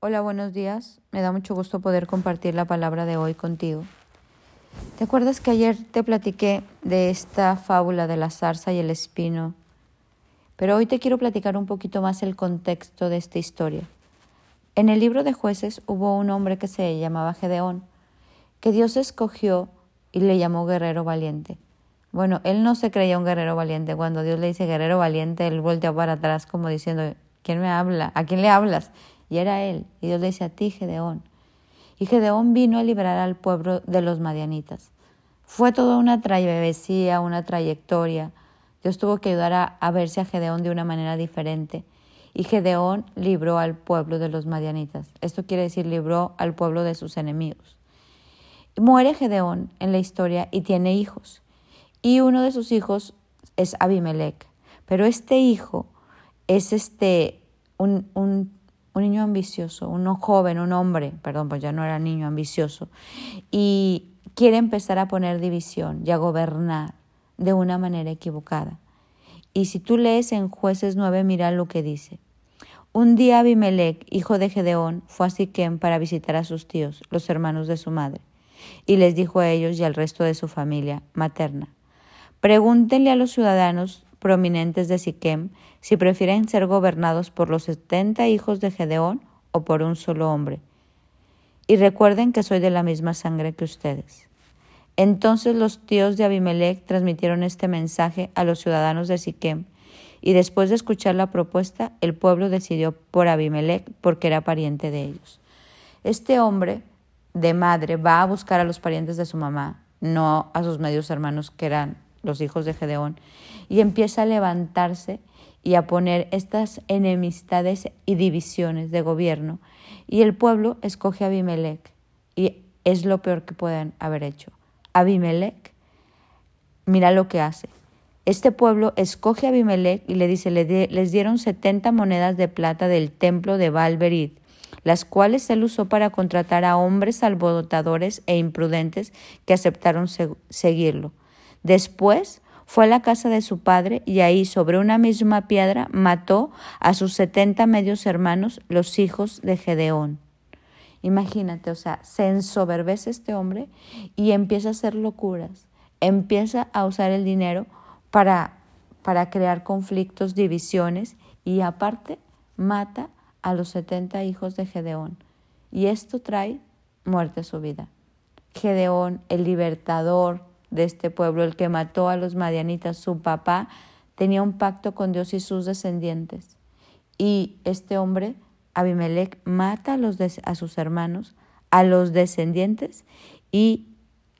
Hola, buenos días. Me da mucho gusto poder compartir la palabra de hoy contigo. ¿Te acuerdas que ayer te platiqué de esta fábula de la zarza y el espino? Pero hoy te quiero platicar un poquito más el contexto de esta historia. En el libro de jueces hubo un hombre que se llamaba Gedeón, que Dios escogió y le llamó guerrero valiente. Bueno, él no se creía un guerrero valiente. Cuando Dios le dice guerrero valiente, él voltea para atrás como diciendo, ¿quién me habla? ¿A quién le hablas? Y era él. Y Dios le dice a ti, Gedeón. Y Gedeón vino a liberar al pueblo de los madianitas. Fue toda una travesía, una trayectoria. Dios tuvo que ayudar a, verse a Gedeón de una manera diferente. Y Gedeón libró al pueblo de los madianitas. Esto quiere decir libró al pueblo de sus enemigos. Muere Gedeón en la historia y tiene hijos. Y uno de sus hijos es Abimelech. Pero este hijo es este un, un un niño ambicioso, un joven, un hombre, perdón, pues ya no era niño ambicioso, y quiere empezar a poner división y a gobernar de una manera equivocada. Y si tú lees en jueces 9, mira lo que dice. Un día Abimelech, hijo de Gedeón, fue a Siquem para visitar a sus tíos, los hermanos de su madre, y les dijo a ellos y al resto de su familia materna, pregúntenle a los ciudadanos prominentes de Siquem si prefieren ser gobernados por los setenta hijos de Gedeón o por un solo hombre. Y recuerden que soy de la misma sangre que ustedes. Entonces los tíos de Abimelech transmitieron este mensaje a los ciudadanos de Siquem, y después de escuchar la propuesta, el pueblo decidió por Abimelech porque era pariente de ellos. Este hombre de madre va a buscar a los parientes de su mamá, no a sus medios hermanos que eran los hijos de Gedeón, y empieza a levantarse y a poner estas enemistades y divisiones de gobierno. Y el pueblo escoge a Abimelech, y es lo peor que pueden haber hecho. Abimelech, mira lo que hace. Este pueblo escoge a Abimelech y le dice, les dieron 70 monedas de plata del templo de Valverid, las cuales él usó para contratar a hombres alborosadores e imprudentes que aceptaron seguirlo. Después fue a la casa de su padre y ahí sobre una misma piedra mató a sus setenta medios hermanos, los hijos de Gedeón. Imagínate, o sea, se ensoberbece este hombre y empieza a hacer locuras, empieza a usar el dinero para, para crear conflictos, divisiones y aparte mata a los setenta hijos de Gedeón. Y esto trae muerte a su vida. Gedeón, el libertador, de este pueblo, el que mató a los madianitas, su papá, tenía un pacto con Dios y sus descendientes. Y este hombre, Abimelech, mata a, a sus hermanos, a los descendientes, y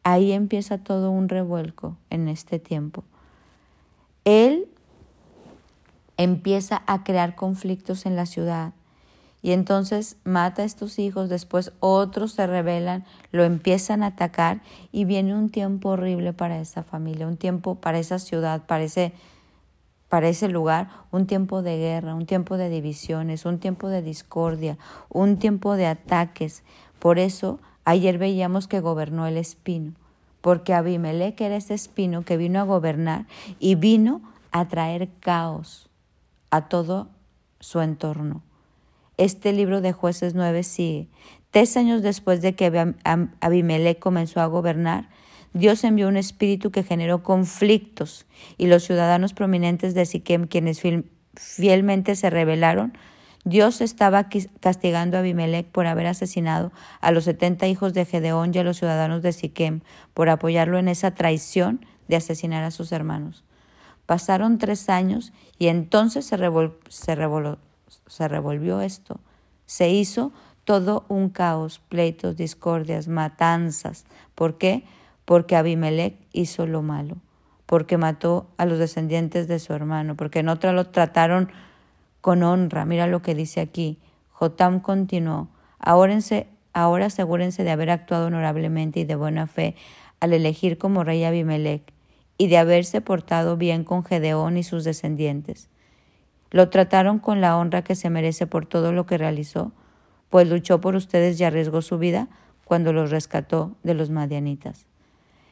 ahí empieza todo un revuelco en este tiempo. Él empieza a crear conflictos en la ciudad, y entonces mata a estos hijos, después otros se rebelan, lo empiezan a atacar y viene un tiempo horrible para esa familia, un tiempo para esa ciudad, para ese, para ese lugar, un tiempo de guerra, un tiempo de divisiones, un tiempo de discordia, un tiempo de ataques. Por eso ayer veíamos que gobernó el espino, porque Abimelech era ese espino que vino a gobernar y vino a traer caos a todo su entorno. Este libro de jueces 9 sigue. Tres años después de que Abimelech comenzó a gobernar, Dios envió un espíritu que generó conflictos y los ciudadanos prominentes de Siquem, quienes fielmente se rebelaron, Dios estaba castigando a Abimelech por haber asesinado a los setenta hijos de Gedeón y a los ciudadanos de Siquem por apoyarlo en esa traición de asesinar a sus hermanos. Pasaron tres años y entonces se, se, se revolvió esto. Se hizo todo un caos, pleitos, discordias, matanzas. ¿Por qué? Porque Abimelech hizo lo malo, porque mató a los descendientes de su hermano, porque en otra lo trataron con honra. Mira lo que dice aquí. Jotam continuó, ahora, ahora asegúrense de haber actuado honorablemente y de buena fe al elegir como rey Abimelech y de haberse portado bien con Gedeón y sus descendientes. Lo trataron con la honra que se merece por todo lo que realizó, pues luchó por ustedes y arriesgó su vida cuando los rescató de los madianitas.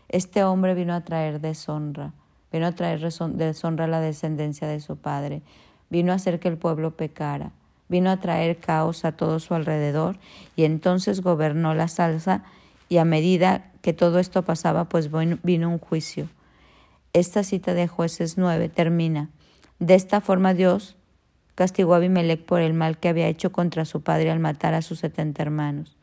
Este hombre vino a traer deshonra, vino a traer deshonra a la descendencia de su padre, vino a hacer que el pueblo pecara, vino a traer caos a todo su alrededor y entonces gobernó la salsa y a medida que todo esto pasaba, pues vino un juicio. Esta cita de jueces 9 termina. De esta forma Dios castigó a Abimelech por el mal que había hecho contra su padre al matar a sus setenta hermanos.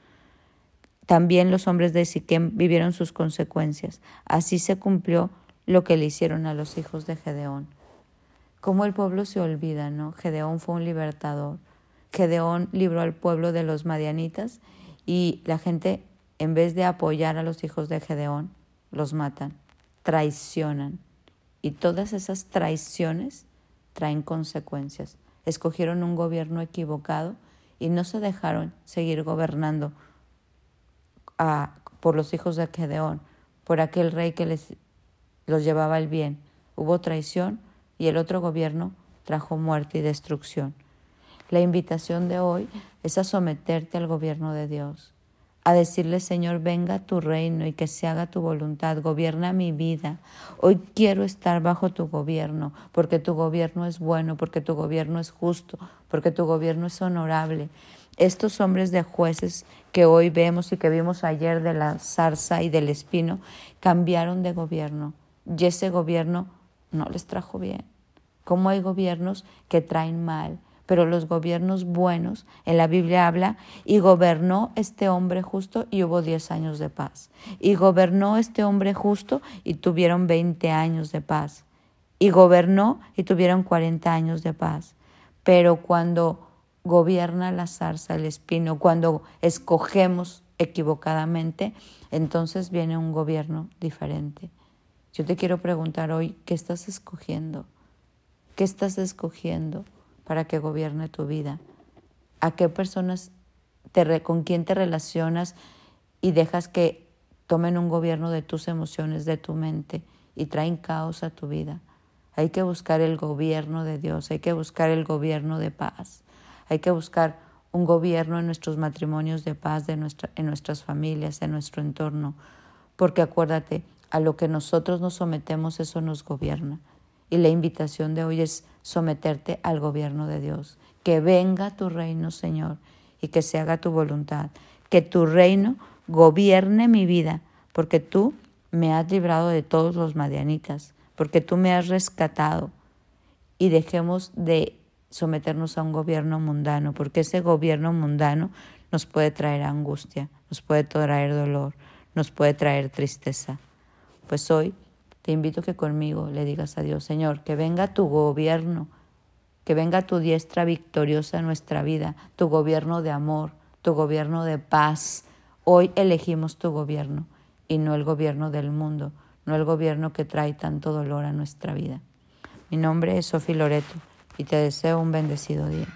También los hombres de Siquem vivieron sus consecuencias. Así se cumplió lo que le hicieron a los hijos de Gedeón. Como el pueblo se olvida, ¿no? Gedeón fue un libertador. Gedeón libró al pueblo de los madianitas y la gente, en vez de apoyar a los hijos de Gedeón, los matan, traicionan. Y todas esas traiciones traen consecuencias. Escogieron un gobierno equivocado y no se dejaron seguir gobernando por los hijos de Gedeón, por aquel rey que les los llevaba el bien. Hubo traición y el otro gobierno trajo muerte y destrucción. La invitación de hoy es a someterte al gobierno de Dios, a decirle, Señor, venga tu reino y que se haga tu voluntad, gobierna mi vida. Hoy quiero estar bajo tu gobierno, porque tu gobierno es bueno, porque tu gobierno es justo, porque tu gobierno es honorable. Estos hombres de jueces que hoy vemos y que vimos ayer de la zarza y del espino, cambiaron de gobierno y ese gobierno no les trajo bien. Como hay gobiernos que traen mal, pero los gobiernos buenos, en la Biblia habla, y gobernó este hombre justo y hubo diez años de paz. Y gobernó este hombre justo y tuvieron veinte años de paz. Y gobernó y tuvieron cuarenta años de paz. Pero cuando gobierna la zarza, el espino, cuando escogemos equivocadamente, entonces viene un gobierno diferente. Yo te quiero preguntar hoy, ¿qué estás escogiendo? ¿Qué estás escogiendo para que gobierne tu vida? ¿A qué personas, te, con quién te relacionas y dejas que tomen un gobierno de tus emociones, de tu mente y traen caos a tu vida? Hay que buscar el gobierno de Dios, hay que buscar el gobierno de paz, hay que buscar un gobierno en nuestros matrimonios de paz, de nuestra, en nuestras familias, en nuestro entorno. Porque acuérdate, a lo que nosotros nos sometemos, eso nos gobierna. Y la invitación de hoy es someterte al gobierno de Dios. Que venga tu reino, Señor, y que se haga tu voluntad. Que tu reino gobierne mi vida, porque tú me has librado de todos los madianitas, porque tú me has rescatado. Y dejemos de someternos a un gobierno mundano, porque ese gobierno mundano nos puede traer angustia, nos puede traer dolor, nos puede traer tristeza. Pues hoy te invito a que conmigo le digas a Dios, Señor, que venga tu gobierno, que venga tu diestra victoriosa en nuestra vida, tu gobierno de amor, tu gobierno de paz. Hoy elegimos tu gobierno y no el gobierno del mundo, no el gobierno que trae tanto dolor a nuestra vida. Mi nombre es Sofi Loreto y te deseo un bendecido día.